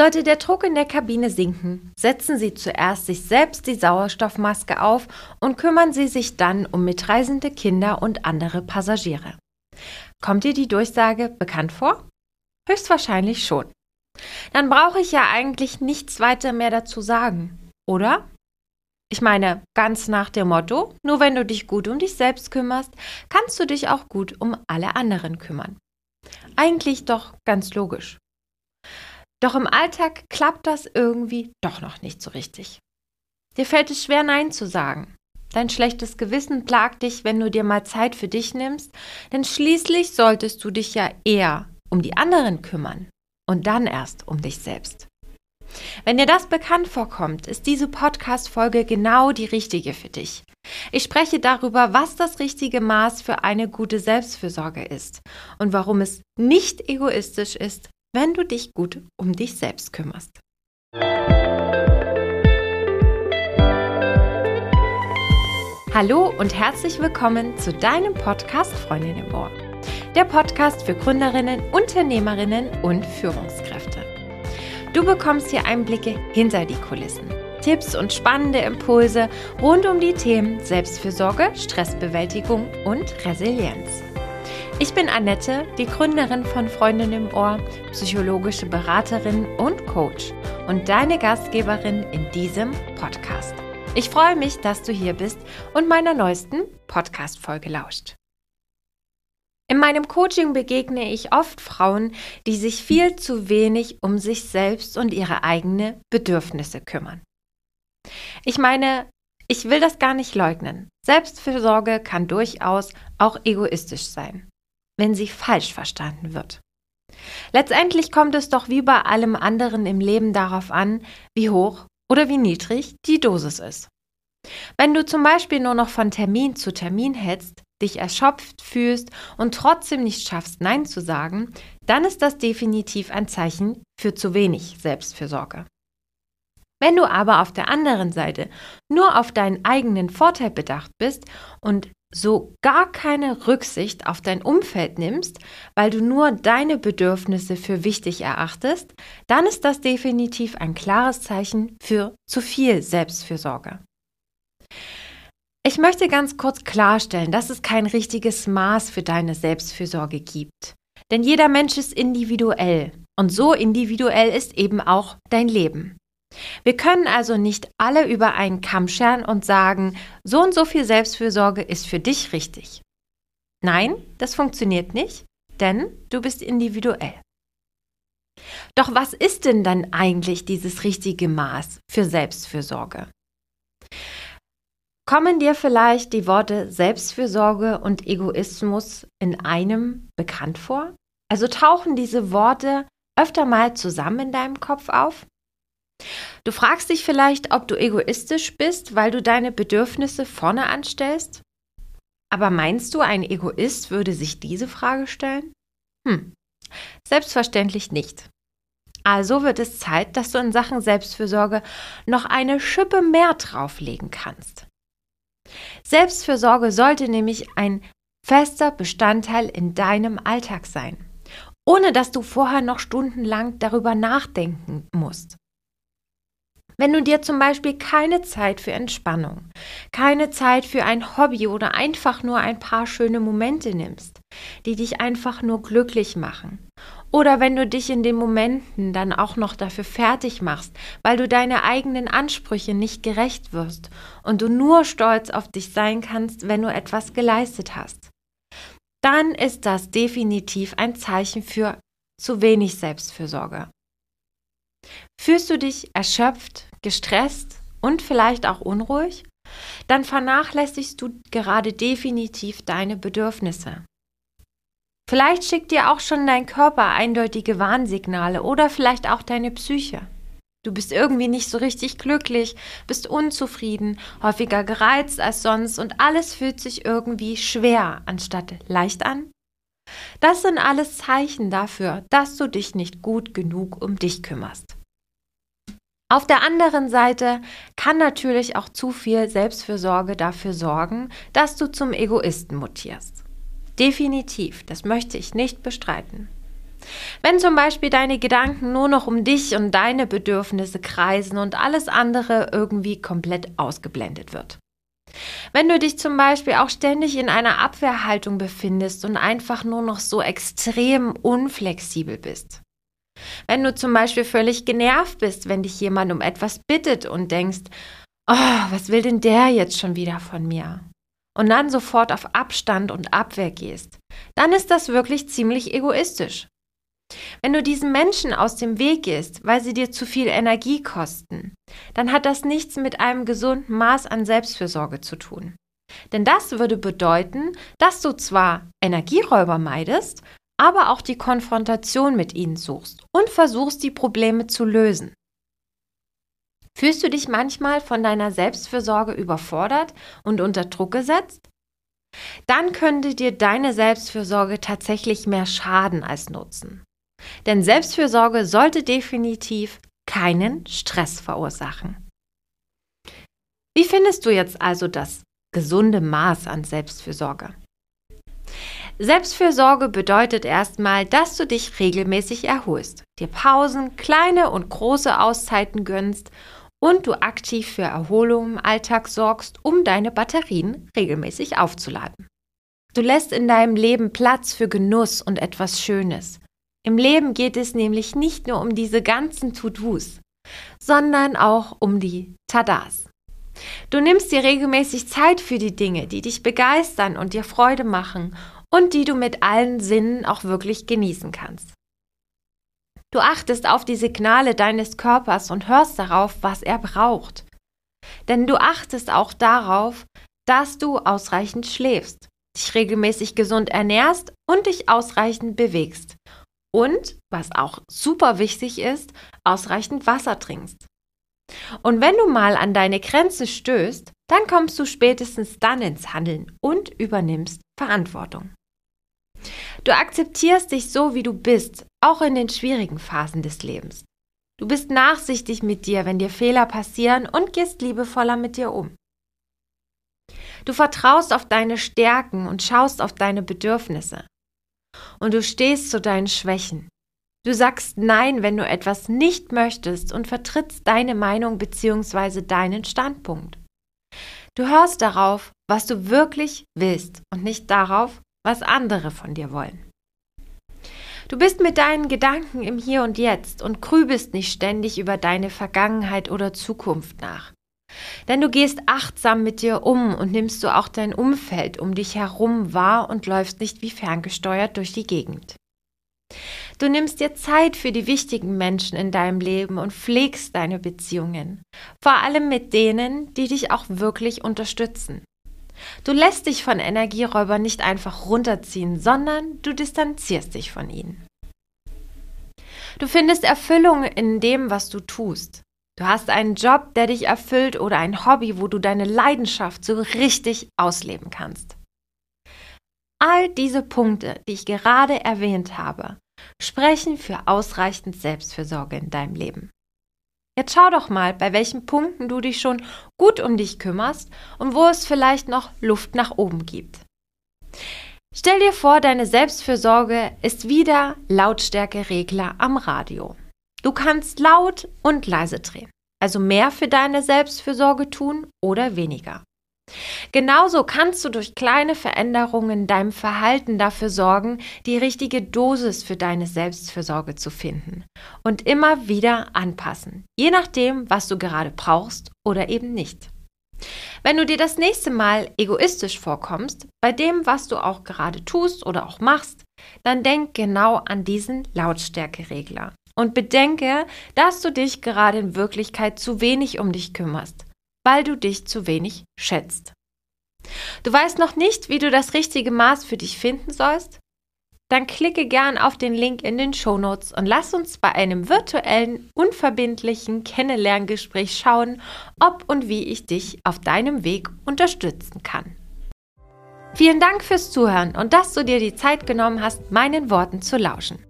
Sollte der Druck in der Kabine sinken, setzen Sie zuerst sich selbst die Sauerstoffmaske auf und kümmern Sie sich dann um mitreisende Kinder und andere Passagiere. Kommt dir die Durchsage bekannt vor? Höchstwahrscheinlich schon. Dann brauche ich ja eigentlich nichts weiter mehr dazu sagen, oder? Ich meine, ganz nach dem Motto, nur wenn du dich gut um dich selbst kümmerst, kannst du dich auch gut um alle anderen kümmern. Eigentlich doch ganz logisch. Doch im Alltag klappt das irgendwie doch noch nicht so richtig. Dir fällt es schwer, Nein zu sagen. Dein schlechtes Gewissen plagt dich, wenn du dir mal Zeit für dich nimmst, denn schließlich solltest du dich ja eher um die anderen kümmern und dann erst um dich selbst. Wenn dir das bekannt vorkommt, ist diese Podcast-Folge genau die richtige für dich. Ich spreche darüber, was das richtige Maß für eine gute Selbstfürsorge ist und warum es nicht egoistisch ist, wenn du dich gut um dich selbst kümmerst. Hallo und herzlich willkommen zu deinem Podcast Freundin im Ohr. Der Podcast für Gründerinnen, Unternehmerinnen und Führungskräfte. Du bekommst hier Einblicke hinter die Kulissen, Tipps und spannende Impulse rund um die Themen Selbstfürsorge, Stressbewältigung und Resilienz. Ich bin Annette, die Gründerin von Freundin im Ohr, psychologische Beraterin und Coach und deine Gastgeberin in diesem Podcast. Ich freue mich, dass du hier bist und meiner neuesten Podcast-Folge lauscht. In meinem Coaching begegne ich oft Frauen, die sich viel zu wenig um sich selbst und ihre eigenen Bedürfnisse kümmern. Ich meine, ich will das gar nicht leugnen. Selbstfürsorge kann durchaus auch egoistisch sein wenn sie falsch verstanden wird. Letztendlich kommt es doch wie bei allem anderen im Leben darauf an, wie hoch oder wie niedrig die Dosis ist. Wenn du zum Beispiel nur noch von Termin zu Termin hetzt, dich erschöpft fühlst und trotzdem nicht schaffst, Nein zu sagen, dann ist das definitiv ein Zeichen für zu wenig Selbstfürsorge. Wenn du aber auf der anderen Seite nur auf deinen eigenen Vorteil bedacht bist und so gar keine Rücksicht auf dein Umfeld nimmst, weil du nur deine Bedürfnisse für wichtig erachtest, dann ist das definitiv ein klares Zeichen für zu viel Selbstfürsorge. Ich möchte ganz kurz klarstellen, dass es kein richtiges Maß für deine Selbstfürsorge gibt. Denn jeder Mensch ist individuell und so individuell ist eben auch dein Leben. Wir können also nicht alle über einen Kamm scheren und sagen, so und so viel Selbstfürsorge ist für dich richtig. Nein, das funktioniert nicht, denn du bist individuell. Doch was ist denn dann eigentlich dieses richtige Maß für Selbstfürsorge? Kommen dir vielleicht die Worte Selbstfürsorge und Egoismus in einem bekannt vor? Also tauchen diese Worte öfter mal zusammen in deinem Kopf auf? Du fragst dich vielleicht, ob du egoistisch bist, weil du deine Bedürfnisse vorne anstellst? Aber meinst du, ein Egoist würde sich diese Frage stellen? Hm, selbstverständlich nicht. Also wird es Zeit, dass du in Sachen Selbstfürsorge noch eine Schippe mehr drauflegen kannst. Selbstfürsorge sollte nämlich ein fester Bestandteil in deinem Alltag sein, ohne dass du vorher noch stundenlang darüber nachdenken musst. Wenn du dir zum Beispiel keine Zeit für Entspannung, keine Zeit für ein Hobby oder einfach nur ein paar schöne Momente nimmst, die dich einfach nur glücklich machen. Oder wenn du dich in den Momenten dann auch noch dafür fertig machst, weil du deine eigenen Ansprüche nicht gerecht wirst und du nur stolz auf dich sein kannst, wenn du etwas geleistet hast, dann ist das definitiv ein Zeichen für zu wenig Selbstfürsorge. Fühlst du dich erschöpft, gestresst und vielleicht auch unruhig? Dann vernachlässigst du gerade definitiv deine Bedürfnisse. Vielleicht schickt dir auch schon dein Körper eindeutige Warnsignale oder vielleicht auch deine Psyche. Du bist irgendwie nicht so richtig glücklich, bist unzufrieden, häufiger gereizt als sonst und alles fühlt sich irgendwie schwer anstatt leicht an. Das sind alles Zeichen dafür, dass du dich nicht gut genug um dich kümmerst. Auf der anderen Seite kann natürlich auch zu viel Selbstfürsorge dafür sorgen, dass du zum Egoisten mutierst. Definitiv, das möchte ich nicht bestreiten. Wenn zum Beispiel deine Gedanken nur noch um dich und deine Bedürfnisse kreisen und alles andere irgendwie komplett ausgeblendet wird. Wenn du dich zum Beispiel auch ständig in einer Abwehrhaltung befindest und einfach nur noch so extrem unflexibel bist. Wenn du zum Beispiel völlig genervt bist, wenn dich jemand um etwas bittet und denkst, oh, was will denn der jetzt schon wieder von mir? Und dann sofort auf Abstand und Abwehr gehst, dann ist das wirklich ziemlich egoistisch. Wenn du diesen Menschen aus dem Weg gehst, weil sie dir zu viel Energie kosten, dann hat das nichts mit einem gesunden Maß an Selbstfürsorge zu tun. Denn das würde bedeuten, dass du zwar Energieräuber meidest, aber auch die Konfrontation mit ihnen suchst und versuchst, die Probleme zu lösen. Fühlst du dich manchmal von deiner Selbstfürsorge überfordert und unter Druck gesetzt? Dann könnte dir deine Selbstfürsorge tatsächlich mehr schaden als nutzen. Denn Selbstfürsorge sollte definitiv keinen Stress verursachen. Wie findest du jetzt also das gesunde Maß an Selbstfürsorge? Selbstfürsorge bedeutet erstmal, dass du dich regelmäßig erholst, dir Pausen, kleine und große Auszeiten gönnst und du aktiv für Erholung im Alltag sorgst, um deine Batterien regelmäßig aufzuladen. Du lässt in deinem Leben Platz für Genuss und etwas Schönes. Im Leben geht es nämlich nicht nur um diese ganzen To-Dos, sondern auch um die Tadas. Du nimmst dir regelmäßig Zeit für die Dinge, die dich begeistern und dir Freude machen und die du mit allen Sinnen auch wirklich genießen kannst. Du achtest auf die Signale deines Körpers und hörst darauf, was er braucht. Denn du achtest auch darauf, dass du ausreichend schläfst, dich regelmäßig gesund ernährst und dich ausreichend bewegst und, was auch super wichtig ist, ausreichend Wasser trinkst. Und wenn du mal an deine Grenze stößt, dann kommst du spätestens dann ins Handeln und übernimmst Verantwortung. Du akzeptierst dich so, wie du bist, auch in den schwierigen Phasen des Lebens. Du bist nachsichtig mit dir, wenn dir Fehler passieren und gehst liebevoller mit dir um. Du vertraust auf deine Stärken und schaust auf deine Bedürfnisse und du stehst zu deinen Schwächen. Du sagst Nein, wenn du etwas nicht möchtest und vertrittst deine Meinung bzw. deinen Standpunkt. Du hörst darauf, was du wirklich willst und nicht darauf, was andere von dir wollen. Du bist mit deinen Gedanken im Hier und Jetzt und grübelst nicht ständig über deine Vergangenheit oder Zukunft nach. Denn du gehst achtsam mit dir um und nimmst du auch dein Umfeld um dich herum wahr und läufst nicht wie ferngesteuert durch die Gegend. Du nimmst dir Zeit für die wichtigen Menschen in deinem Leben und pflegst deine Beziehungen, vor allem mit denen, die dich auch wirklich unterstützen. Du lässt dich von Energieräubern nicht einfach runterziehen, sondern du distanzierst dich von ihnen. Du findest Erfüllung in dem, was du tust. Du hast einen Job, der dich erfüllt oder ein Hobby, wo du deine Leidenschaft so richtig ausleben kannst. All diese Punkte, die ich gerade erwähnt habe, sprechen für ausreichend Selbstfürsorge in deinem Leben. Jetzt schau doch mal, bei welchen Punkten du dich schon gut um dich kümmerst und wo es vielleicht noch Luft nach oben gibt. Stell dir vor, deine Selbstfürsorge ist wieder Lautstärkeregler am Radio. Du kannst laut und leise drehen, also mehr für deine Selbstfürsorge tun oder weniger. Genauso kannst du durch kleine Veränderungen in deinem Verhalten dafür sorgen, die richtige Dosis für deine Selbstfürsorge zu finden und immer wieder anpassen, je nachdem, was du gerade brauchst oder eben nicht. Wenn du dir das nächste Mal egoistisch vorkommst, bei dem, was du auch gerade tust oder auch machst, dann denk genau an diesen Lautstärkeregler und bedenke, dass du dich gerade in Wirklichkeit zu wenig um dich kümmerst, weil du dich zu wenig schätzt. Du weißt noch nicht, wie du das richtige Maß für dich finden sollst? Dann klicke gern auf den Link in den Shownotes und lass uns bei einem virtuellen, unverbindlichen Kennenlerngespräch schauen, ob und wie ich dich auf deinem Weg unterstützen kann. Vielen Dank fürs Zuhören und dass du dir die Zeit genommen hast, meinen Worten zu lauschen.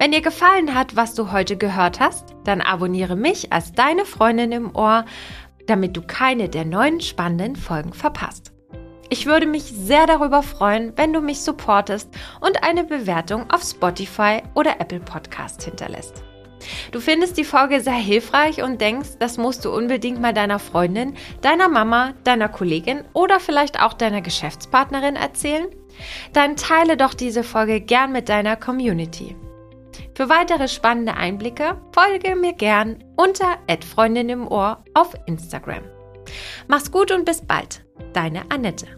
Wenn dir gefallen hat, was du heute gehört hast, dann abonniere mich als deine Freundin im Ohr, damit du keine der neuen spannenden Folgen verpasst. Ich würde mich sehr darüber freuen, wenn du mich supportest und eine Bewertung auf Spotify oder Apple Podcast hinterlässt. Du findest die Folge sehr hilfreich und denkst, das musst du unbedingt mal deiner Freundin, deiner Mama, deiner Kollegin oder vielleicht auch deiner Geschäftspartnerin erzählen? Dann teile doch diese Folge gern mit deiner Community. Für weitere spannende Einblicke folge mir gern unter Freundin im Ohr auf Instagram. Mach's gut und bis bald. Deine Annette.